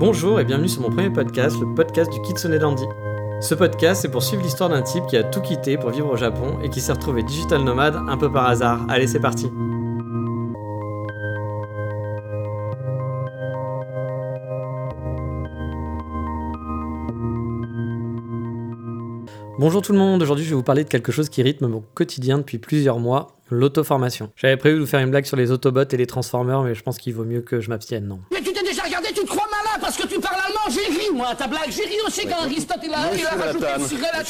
Bonjour et bienvenue sur mon premier podcast, le podcast du Kitsune Dandy. Ce podcast, c'est pour suivre l'histoire d'un type qui a tout quitté pour vivre au Japon et qui s'est retrouvé digital nomade un peu par hasard. Allez, c'est parti Bonjour tout le monde, aujourd'hui je vais vous parler de quelque chose qui rythme mon quotidien depuis plusieurs mois, l'auto-formation. J'avais prévu de vous faire une blague sur les Autobots et les Transformers, mais je pense qu'il vaut mieux que je m'abstienne, non? Moi ta blague, j'ai ri aussi quand Aristote il a, il a rajouté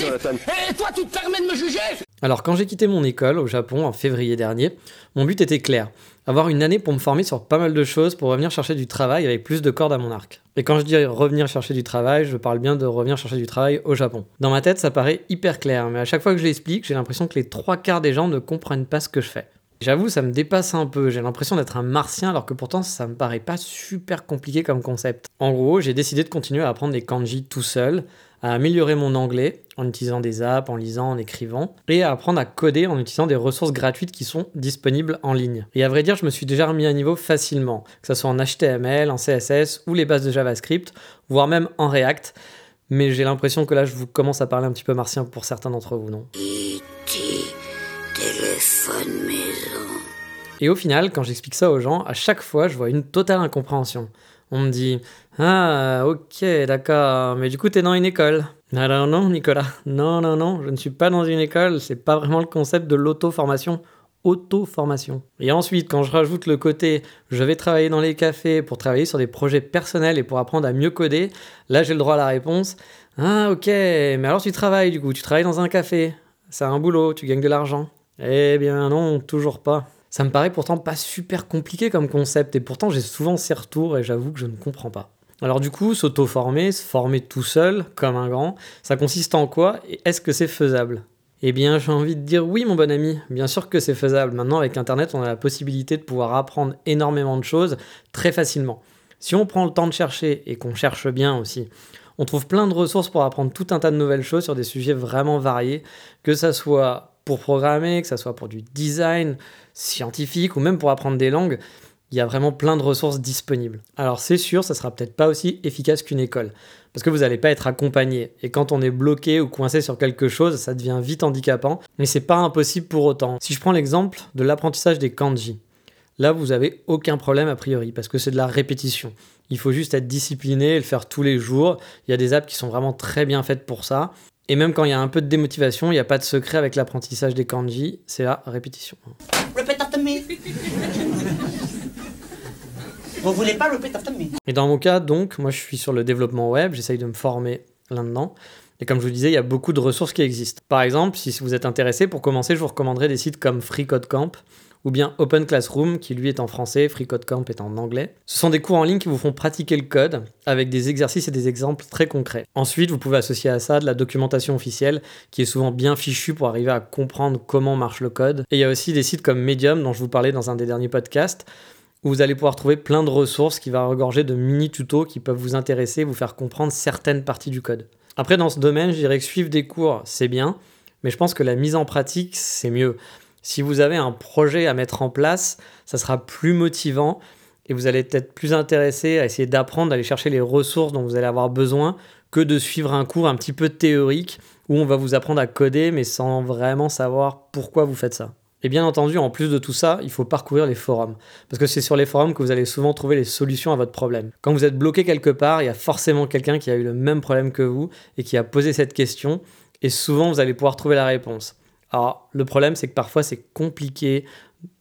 le. Et toi tu te permets de me juger Alors quand j'ai quitté mon école au Japon en février dernier, mon but était clair, avoir une année pour me former sur pas mal de choses pour revenir chercher du travail avec plus de cordes à mon arc. Et quand je dis revenir chercher du travail, je parle bien de revenir chercher du travail au Japon. Dans ma tête, ça paraît hyper clair, mais à chaque fois que je l'explique, j'ai l'impression que les trois quarts des gens ne comprennent pas ce que je fais. J'avoue, ça me dépasse un peu. J'ai l'impression d'être un martien alors que pourtant ça me paraît pas super compliqué comme concept. En gros, j'ai décidé de continuer à apprendre des kanji tout seul, à améliorer mon anglais en utilisant des apps, en lisant, en écrivant, et à apprendre à coder en utilisant des ressources gratuites qui sont disponibles en ligne. Et à vrai dire, je me suis déjà remis à niveau facilement, que ce soit en HTML, en CSS ou les bases de JavaScript, voire même en React. Mais j'ai l'impression que là, je vous commence à parler un petit peu martien pour certains d'entre vous, non? Téléphone. Et au final, quand j'explique ça aux gens, à chaque fois, je vois une totale incompréhension. On me dit Ah, ok, d'accord, mais du coup, t'es dans une école. Alors non, Nicolas, non, non, non, je ne suis pas dans une école, c'est pas vraiment le concept de l'auto-formation. Auto-formation. Et ensuite, quand je rajoute le côté je vais travailler dans les cafés pour travailler sur des projets personnels et pour apprendre à mieux coder, là j'ai le droit à la réponse Ah, ok, mais alors tu travailles du coup, tu travailles dans un café, c'est un boulot, tu gagnes de l'argent. Eh bien non, toujours pas. Ça me paraît pourtant pas super compliqué comme concept et pourtant j'ai souvent ces retours et j'avoue que je ne comprends pas. Alors du coup, s'auto-former, se former tout seul, comme un grand, ça consiste en quoi et est-ce que c'est faisable? Eh bien j'ai envie de dire oui mon bon ami, bien sûr que c'est faisable. Maintenant avec Internet on a la possibilité de pouvoir apprendre énormément de choses très facilement. Si on prend le temps de chercher et qu'on cherche bien aussi, on trouve plein de ressources pour apprendre tout un tas de nouvelles choses sur des sujets vraiment variés, que ça soit pour programmer, que ce soit pour du design scientifique ou même pour apprendre des langues, il y a vraiment plein de ressources disponibles. Alors c'est sûr, ça sera peut-être pas aussi efficace qu'une école, parce que vous n'allez pas être accompagné. Et quand on est bloqué ou coincé sur quelque chose, ça devient vite handicapant, mais c'est pas impossible pour autant. Si je prends l'exemple de l'apprentissage des kanji, là vous avez aucun problème a priori, parce que c'est de la répétition. Il faut juste être discipliné et le faire tous les jours. Il y a des apps qui sont vraiment très bien faites pour ça. Et même quand il y a un peu de démotivation, il n'y a pas de secret avec l'apprentissage des kanji, c'est la répétition. After me. Vous voulez pas repeat after me? Et dans mon cas, donc, moi je suis sur le développement web, j'essaye de me former là-dedans. Et comme je vous disais, il y a beaucoup de ressources qui existent. Par exemple, si vous êtes intéressé, pour commencer, je vous recommanderais des sites comme FreeCodeCamp ou bien Open Classroom, qui lui est en français, FreeCodeCamp est en anglais. Ce sont des cours en ligne qui vous font pratiquer le code avec des exercices et des exemples très concrets. Ensuite, vous pouvez associer à ça de la documentation officielle, qui est souvent bien fichue pour arriver à comprendre comment marche le code. Et il y a aussi des sites comme Medium, dont je vous parlais dans un des derniers podcasts, où vous allez pouvoir trouver plein de ressources qui vont regorger de mini-tutos qui peuvent vous intéresser, vous faire comprendre certaines parties du code. Après, dans ce domaine, je dirais que suivre des cours, c'est bien, mais je pense que la mise en pratique, c'est mieux. Si vous avez un projet à mettre en place, ça sera plus motivant et vous allez être plus intéressé à essayer d'apprendre, d'aller chercher les ressources dont vous allez avoir besoin que de suivre un cours un petit peu théorique où on va vous apprendre à coder mais sans vraiment savoir pourquoi vous faites ça. Et bien entendu, en plus de tout ça, il faut parcourir les forums. Parce que c'est sur les forums que vous allez souvent trouver les solutions à votre problème. Quand vous êtes bloqué quelque part, il y a forcément quelqu'un qui a eu le même problème que vous et qui a posé cette question. Et souvent, vous allez pouvoir trouver la réponse. Alors, le problème, c'est que parfois, c'est compliqué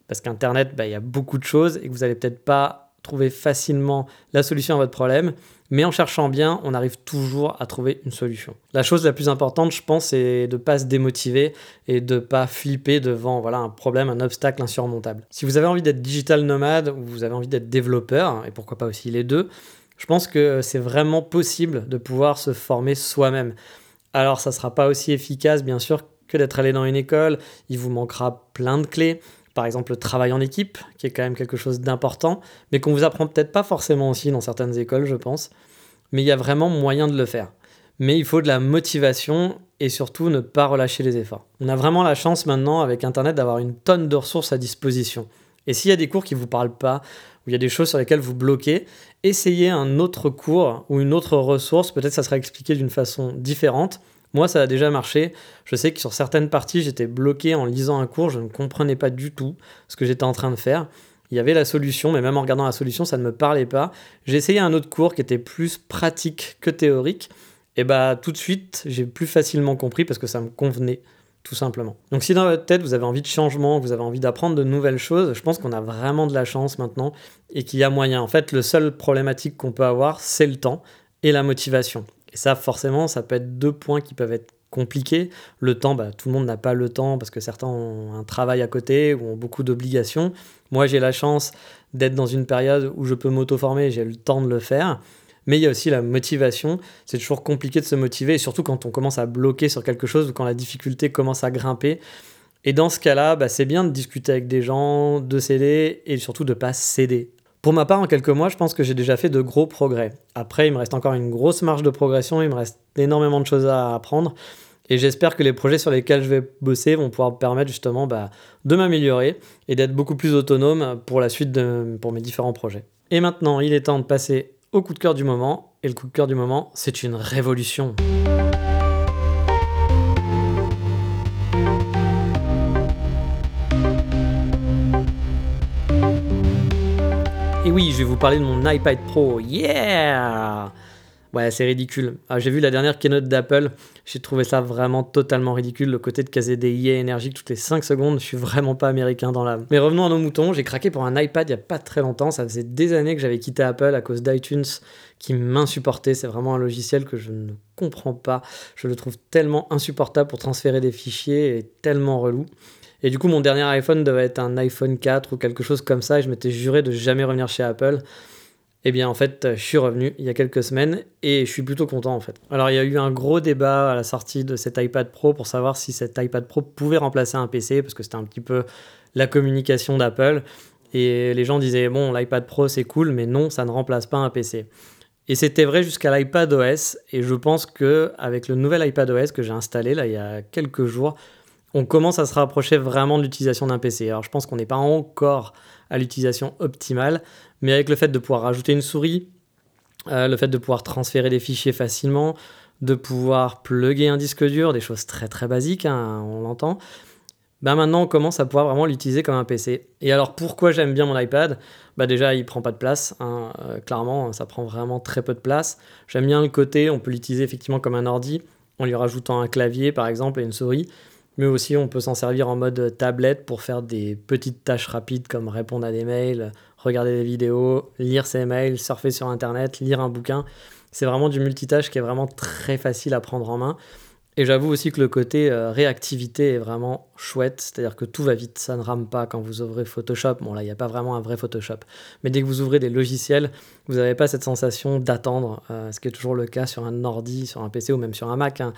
parce qu'Internet, bah, il y a beaucoup de choses et que vous n'allez peut-être pas trouver facilement la solution à votre problème. Mais en cherchant bien, on arrive toujours à trouver une solution. La chose la plus importante, je pense, c'est de ne pas se démotiver et de ne pas flipper devant voilà, un problème, un obstacle insurmontable. Si vous avez envie d'être digital nomade ou vous avez envie d'être développeur, et pourquoi pas aussi les deux, je pense que c'est vraiment possible de pouvoir se former soi-même. Alors, ça ne sera pas aussi efficace, bien sûr, que d'être allé dans une école. Il vous manquera plein de clés. Par exemple, le travail en équipe, qui est quand même quelque chose d'important, mais qu'on vous apprend peut-être pas forcément aussi dans certaines écoles, je pense. Mais il y a vraiment moyen de le faire. Mais il faut de la motivation et surtout ne pas relâcher les efforts. On a vraiment la chance maintenant avec Internet d'avoir une tonne de ressources à disposition. Et s'il y a des cours qui ne vous parlent pas, ou il y a des choses sur lesquelles vous bloquez, essayez un autre cours ou une autre ressource, peut-être ça sera expliqué d'une façon différente. Moi, ça a déjà marché. Je sais que sur certaines parties, j'étais bloqué en lisant un cours, je ne comprenais pas du tout ce que j'étais en train de faire. Il y avait la solution, mais même en regardant la solution, ça ne me parlait pas. J'ai essayé un autre cours qui était plus pratique que théorique. Et bah tout de suite, j'ai plus facilement compris parce que ça me convenait tout simplement. Donc si dans votre tête vous avez envie de changement, vous avez envie d'apprendre de nouvelles choses, je pense qu'on a vraiment de la chance maintenant et qu'il y a moyen. En fait, le seul problématique qu'on peut avoir, c'est le temps et la motivation. Et ça, forcément, ça peut être deux points qui peuvent être compliqués. Le temps, bah, tout le monde n'a pas le temps parce que certains ont un travail à côté ou ont beaucoup d'obligations. Moi, j'ai la chance d'être dans une période où je peux m'auto-former, j'ai le temps de le faire mais il y a aussi la motivation. C'est toujours compliqué de se motiver, surtout quand on commence à bloquer sur quelque chose ou quand la difficulté commence à grimper. Et dans ce cas-là, bah, c'est bien de discuter avec des gens, de céder et surtout de ne pas céder. Pour ma part, en quelques mois, je pense que j'ai déjà fait de gros progrès. Après, il me reste encore une grosse marge de progression, il me reste énormément de choses à apprendre. Et j'espère que les projets sur lesquels je vais bosser vont pouvoir me permettre justement bah, de m'améliorer et d'être beaucoup plus autonome pour la suite de, mes différents projets. Et maintenant, il est temps de passer au coup de cœur du moment. Et le coup de cœur du moment, c'est une révolution. Oui, je vais vous parler de mon iPad Pro. Yeah Ouais, c'est ridicule. Ah, j'ai vu la dernière keynote d'Apple, j'ai trouvé ça vraiment totalement ridicule, le côté de caser des IA énergiques toutes les 5 secondes, je suis vraiment pas américain dans l'âme. Mais revenons à nos moutons, j'ai craqué pour un iPad il y a pas très longtemps, ça faisait des années que j'avais quitté Apple à cause d'iTunes qui m'insupportait, c'est vraiment un logiciel que je ne comprends pas, je le trouve tellement insupportable pour transférer des fichiers et tellement relou. Et du coup, mon dernier iPhone devait être un iPhone 4 ou quelque chose comme ça, et je m'étais juré de jamais revenir chez Apple. Eh bien, en fait, je suis revenu il y a quelques semaines et je suis plutôt content en fait. Alors, il y a eu un gros débat à la sortie de cet iPad Pro pour savoir si cet iPad Pro pouvait remplacer un PC parce que c'était un petit peu la communication d'Apple. Et les gens disaient, bon, l'iPad Pro c'est cool, mais non, ça ne remplace pas un PC. Et c'était vrai jusqu'à l'iPad OS. Et je pense que avec le nouvel iPad OS que j'ai installé là il y a quelques jours, on commence à se rapprocher vraiment de l'utilisation d'un PC. Alors je pense qu'on n'est pas encore à l'utilisation optimale, mais avec le fait de pouvoir rajouter une souris, euh, le fait de pouvoir transférer des fichiers facilement, de pouvoir plugger un disque dur, des choses très très basiques, hein, on l'entend. Ben maintenant, on commence à pouvoir vraiment l'utiliser comme un PC. Et alors, pourquoi j'aime bien mon iPad? Bah Déjà, il prend pas de place. Hein, euh, clairement, ça prend vraiment très peu de place. J'aime bien le côté, on peut l'utiliser effectivement comme un ordi, en lui rajoutant un clavier par exemple et une souris mais aussi on peut s'en servir en mode tablette pour faire des petites tâches rapides comme répondre à des mails, regarder des vidéos, lire ses mails, surfer sur internet, lire un bouquin. C'est vraiment du multitâche qui est vraiment très facile à prendre en main. Et j'avoue aussi que le côté euh, réactivité est vraiment chouette, c'est-à-dire que tout va vite, ça ne rame pas quand vous ouvrez Photoshop. Bon là, il n'y a pas vraiment un vrai Photoshop, mais dès que vous ouvrez des logiciels, vous n'avez pas cette sensation d'attendre, euh, ce qui est toujours le cas sur un ordi, sur un PC ou même sur un Mac. Hein.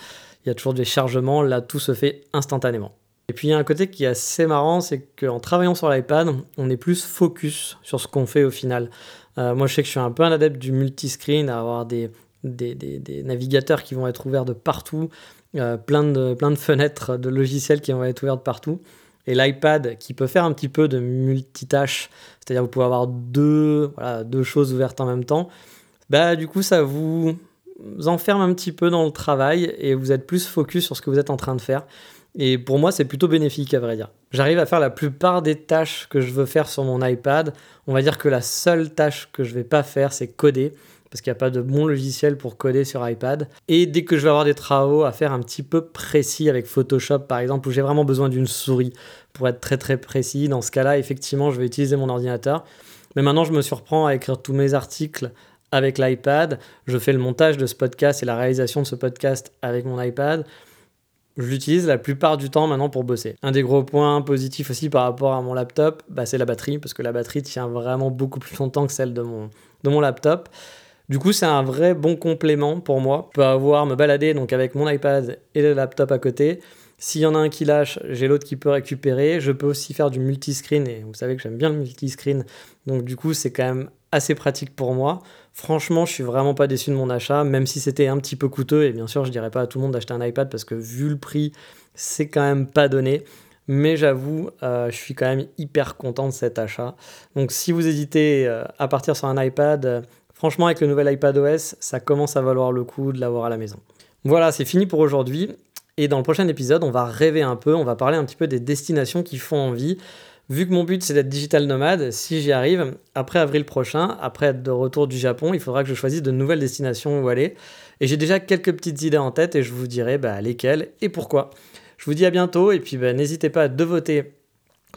Il y a toujours des chargements, là tout se fait instantanément. Et puis il y a un côté qui est assez marrant, c'est qu'en travaillant sur l'iPad, on est plus focus sur ce qu'on fait au final. Euh, moi je sais que je suis un peu un adepte du multiscreen, à avoir des, navigateurs qui vont être ouverts de partout, euh, plein, de, plein de fenêtres de logiciels qui vont être ouvertes partout. Et l'iPad qui peut faire un petit peu de multitâche, c'est-à-dire vous pouvez avoir deux, deux choses ouvertes en même temps, bah, du coup ça vous enferme un petit peu dans le travail et vous êtes plus focus sur ce que vous êtes en train de faire. Et pour moi, c'est plutôt bénéfique à vrai dire. J'arrive à faire la plupart des tâches que je veux faire sur mon iPad. On va dire que la seule tâche que je vais pas faire, c'est coder parce qu'il n'y a pas de bon logiciel pour coder sur iPad. Et dès que je vais avoir des travaux à faire un petit peu précis avec Photoshop par exemple, où j'ai vraiment besoin d'une souris pour être très très précis, dans ce cas-là, effectivement, je vais utiliser mon ordinateur. Mais maintenant, je me surprends à écrire tous mes articles avec l'iPad. Je fais le montage de ce podcast et la réalisation de ce podcast avec mon iPad. Je l'utilise la plupart du temps maintenant pour bosser. Un des gros points positifs aussi par rapport à mon laptop, bah, c'est la batterie, parce que la batterie tient vraiment beaucoup plus longtemps que celle de mon, de mon laptop. Du coup, c'est un vrai bon complément pour moi. Je peux avoir, me balader donc avec mon iPad et le laptop à côté. S'il y en a un qui lâche, j'ai l'autre qui peut récupérer. Je peux aussi faire du multiscreen et vous savez que j'aime bien le multiscreen. Donc du coup, c'est quand même assez pratique pour moi. Franchement, je suis vraiment pas déçu de mon achat, même si c'était un petit peu coûteux. Et bien sûr, je dirais pas à tout le monde d'acheter un iPad parce que vu le prix, c'est quand même pas donné. mais j'avoue, je suis quand même hyper content de cet achat. Donc si vous hésitez à partir sur un iPad, franchement avec le nouvel iPad OS, ça commence à valoir le coup de l'avoir à la maison. Voilà, c'est fini pour aujourd'hui. Et dans le prochain épisode, on va rêver un peu, on va parler un petit peu des destinations qui font envie. Vu que mon but c'est d'être digital nomade, si j'y arrive, après avril prochain, après être de retour du Japon, il faudra que je choisisse de nouvelles destinations où aller. Et j'ai déjà quelques petites idées en tête et je vous dirai bah, lesquelles et pourquoi. Je vous dis à bientôt et puis bah, n'hésitez pas à de voter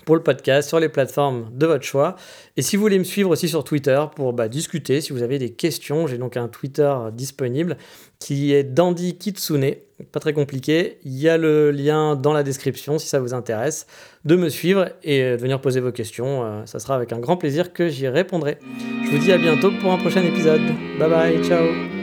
pour le podcast sur les plateformes de votre choix. Et si vous voulez me suivre aussi sur Twitter pour bah, discuter, si vous avez des questions, j'ai donc un Twitter disponible qui est Dandy Kitsune, pas très compliqué. Il y a le lien dans la description si ça vous intéresse de me suivre et de venir poser vos questions. Euh, ça sera avec un grand plaisir que j'y répondrai. Je vous dis à bientôt pour un prochain épisode. Bye bye, ciao